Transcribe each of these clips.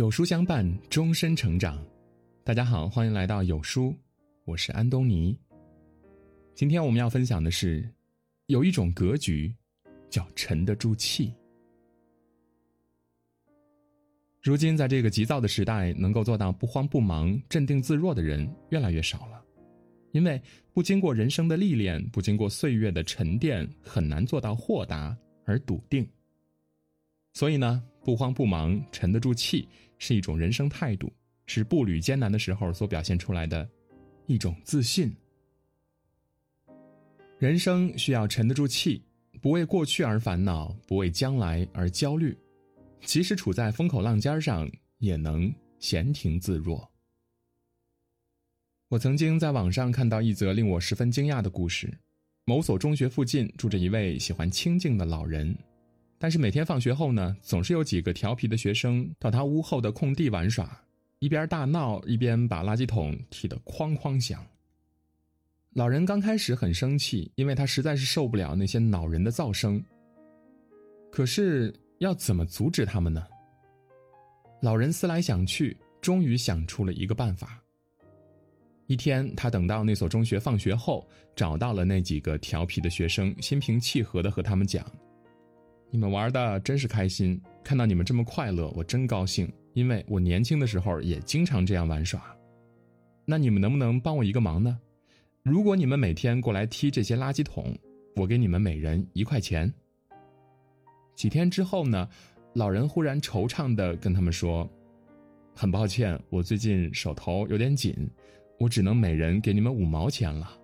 有书相伴，终身成长。大家好，欢迎来到有书，我是安东尼。今天我们要分享的是，有一种格局，叫沉得住气。如今，在这个急躁的时代，能够做到不慌不忙、镇定自若的人越来越少了，因为不经过人生的历练，不经过岁月的沉淀，很难做到豁达而笃定。所以呢，不慌不忙、沉得住气，是一种人生态度，是步履艰难的时候所表现出来的一种自信。人生需要沉得住气，不为过去而烦恼，不为将来而焦虑。即使处在风口浪尖上，也能闲庭自若。我曾经在网上看到一则令我十分惊讶的故事：某所中学附近住着一位喜欢清静的老人，但是每天放学后呢，总是有几个调皮的学生到他屋后的空地玩耍，一边大闹，一边把垃圾桶踢得哐哐响。老人刚开始很生气，因为他实在是受不了那些恼人的噪声。可是。要怎么阻止他们呢？老人思来想去，终于想出了一个办法。一天，他等到那所中学放学后，找到了那几个调皮的学生，心平气和的和他们讲：“你们玩的真是开心，看到你们这么快乐，我真高兴，因为我年轻的时候也经常这样玩耍。那你们能不能帮我一个忙呢？如果你们每天过来踢这些垃圾桶，我给你们每人一块钱。”几天之后呢，老人忽然惆怅的跟他们说：“很抱歉，我最近手头有点紧，我只能每人给你们五毛钱了。”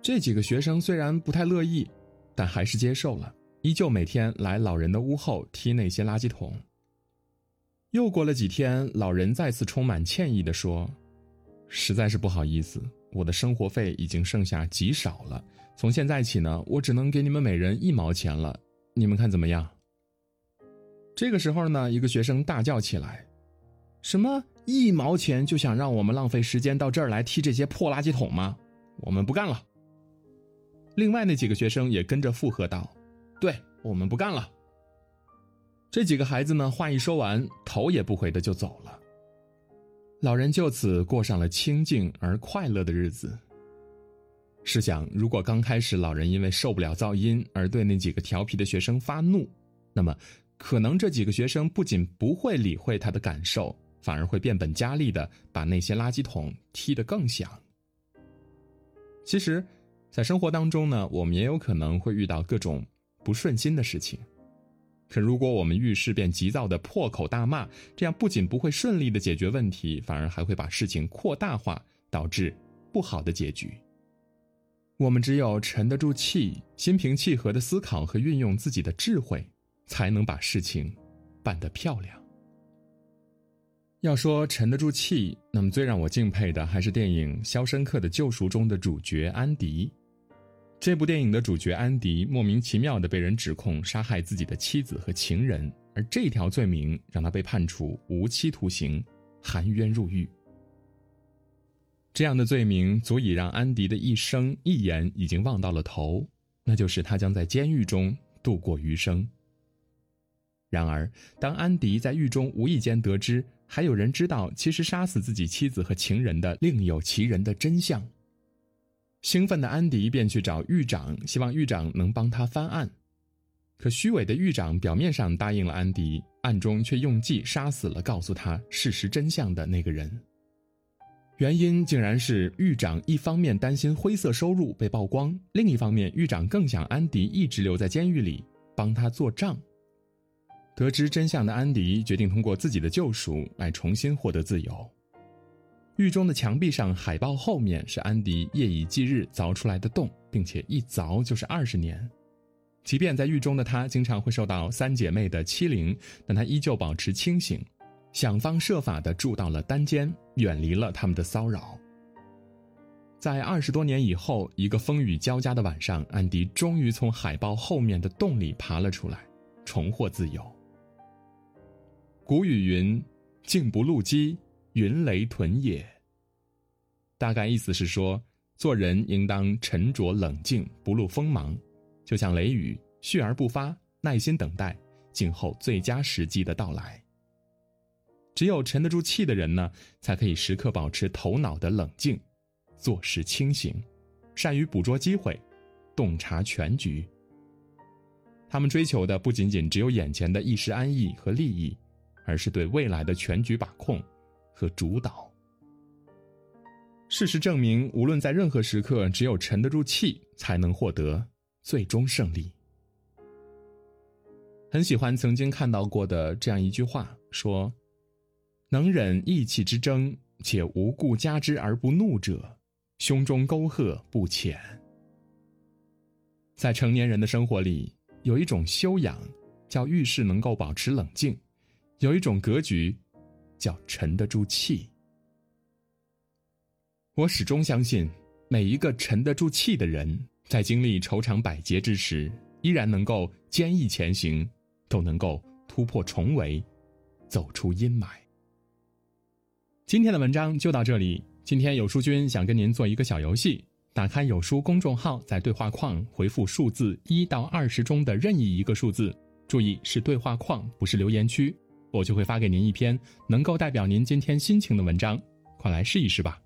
这几个学生虽然不太乐意，但还是接受了，依旧每天来老人的屋后踢那些垃圾桶。又过了几天，老人再次充满歉意的说：“实在是不好意思，我的生活费已经剩下极少了，从现在起呢，我只能给你们每人一毛钱了。”你们看怎么样？这个时候呢，一个学生大叫起来：“什么一毛钱就想让我们浪费时间到这儿来踢这些破垃圾桶吗？我们不干了。”另外那几个学生也跟着附和道：“对我们不干了。”这几个孩子呢，话一说完，头也不回的就走了。老人就此过上了清静而快乐的日子。试想，如果刚开始老人因为受不了噪音而对那几个调皮的学生发怒，那么可能这几个学生不仅不会理会他的感受，反而会变本加厉的把那些垃圾桶踢得更响。其实，在生活当中呢，我们也有可能会遇到各种不顺心的事情，可如果我们遇事便急躁的破口大骂，这样不仅不会顺利的解决问题，反而还会把事情扩大化，导致不好的结局。我们只有沉得住气，心平气和的思考和运用自己的智慧，才能把事情办得漂亮。要说沉得住气，那么最让我敬佩的还是电影《肖申克的救赎》中的主角安迪。这部电影的主角安迪莫名其妙的被人指控杀害自己的妻子和情人，而这条罪名让他被判处无期徒刑，含冤入狱。这样的罪名足以让安迪的一生一眼已经望到了头，那就是他将在监狱中度过余生。然而，当安迪在狱中无意间得知还有人知道其实杀死自己妻子和情人的另有其人的真相，兴奋的安迪便去找狱长，希望狱长能帮他翻案。可虚伪的狱长表面上答应了安迪，暗中却用计杀死了告诉他事实真相的那个人。原因竟然是狱长一方面担心灰色收入被曝光，另一方面狱长更想安迪一直留在监狱里帮他做账。得知真相的安迪决定通过自己的救赎来重新获得自由。狱中的墙壁上海报后面是安迪夜以继日凿出来的洞，并且一凿就是二十年。即便在狱中的他经常会受到三姐妹的欺凌，但他依旧保持清醒。想方设法的住到了单间，远离了他们的骚扰。在二十多年以后，一个风雨交加的晚上，安迪终于从海报后面的洞里爬了出来，重获自由。古语云：“静不露机，云雷屯也。”大概意思是说，做人应当沉着冷静，不露锋芒，就像雷雨，蓄而不发，耐心等待，静候最佳时机的到来。只有沉得住气的人呢，才可以时刻保持头脑的冷静，做事清醒，善于捕捉机会，洞察全局。他们追求的不仅仅只有眼前的一时安逸和利益，而是对未来的全局把控和主导。事实证明，无论在任何时刻，只有沉得住气，才能获得最终胜利。很喜欢曾经看到过的这样一句话，说：“能忍意气之争，且无故加之而不怒者，胸中沟壑不浅。”在成年人的生活里，有一种修养，叫遇事能够保持冷静；有一种格局，叫沉得住气。我始终相信，每一个沉得住气的人，在经历愁肠百结之时，依然能够坚毅前行，都能够突破重围，走出阴霾。今天的文章就到这里。今天有书君想跟您做一个小游戏：打开有书公众号，在对话框回复数字一到二十中的任意一个数字，注意是对话框，不是留言区，我就会发给您一篇能够代表您今天心情的文章。快来试一试吧！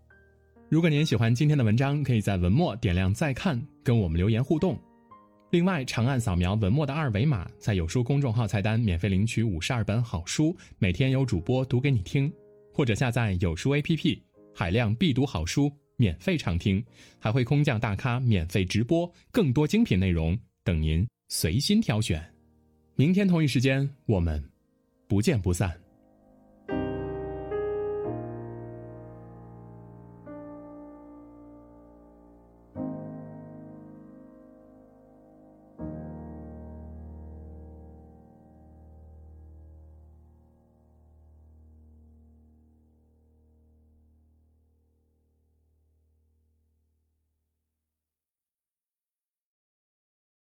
如果您喜欢今天的文章，可以在文末点亮再看，跟我们留言互动。另外，长按扫描文末的二维码，在有书公众号菜单免费领取五十二本好书，每天有主播读给你听；或者下载有书 APP，海量必读好书免费畅听，还会空降大咖免费直播，更多精品内容等您随心挑选。明天同一时间，我们不见不散。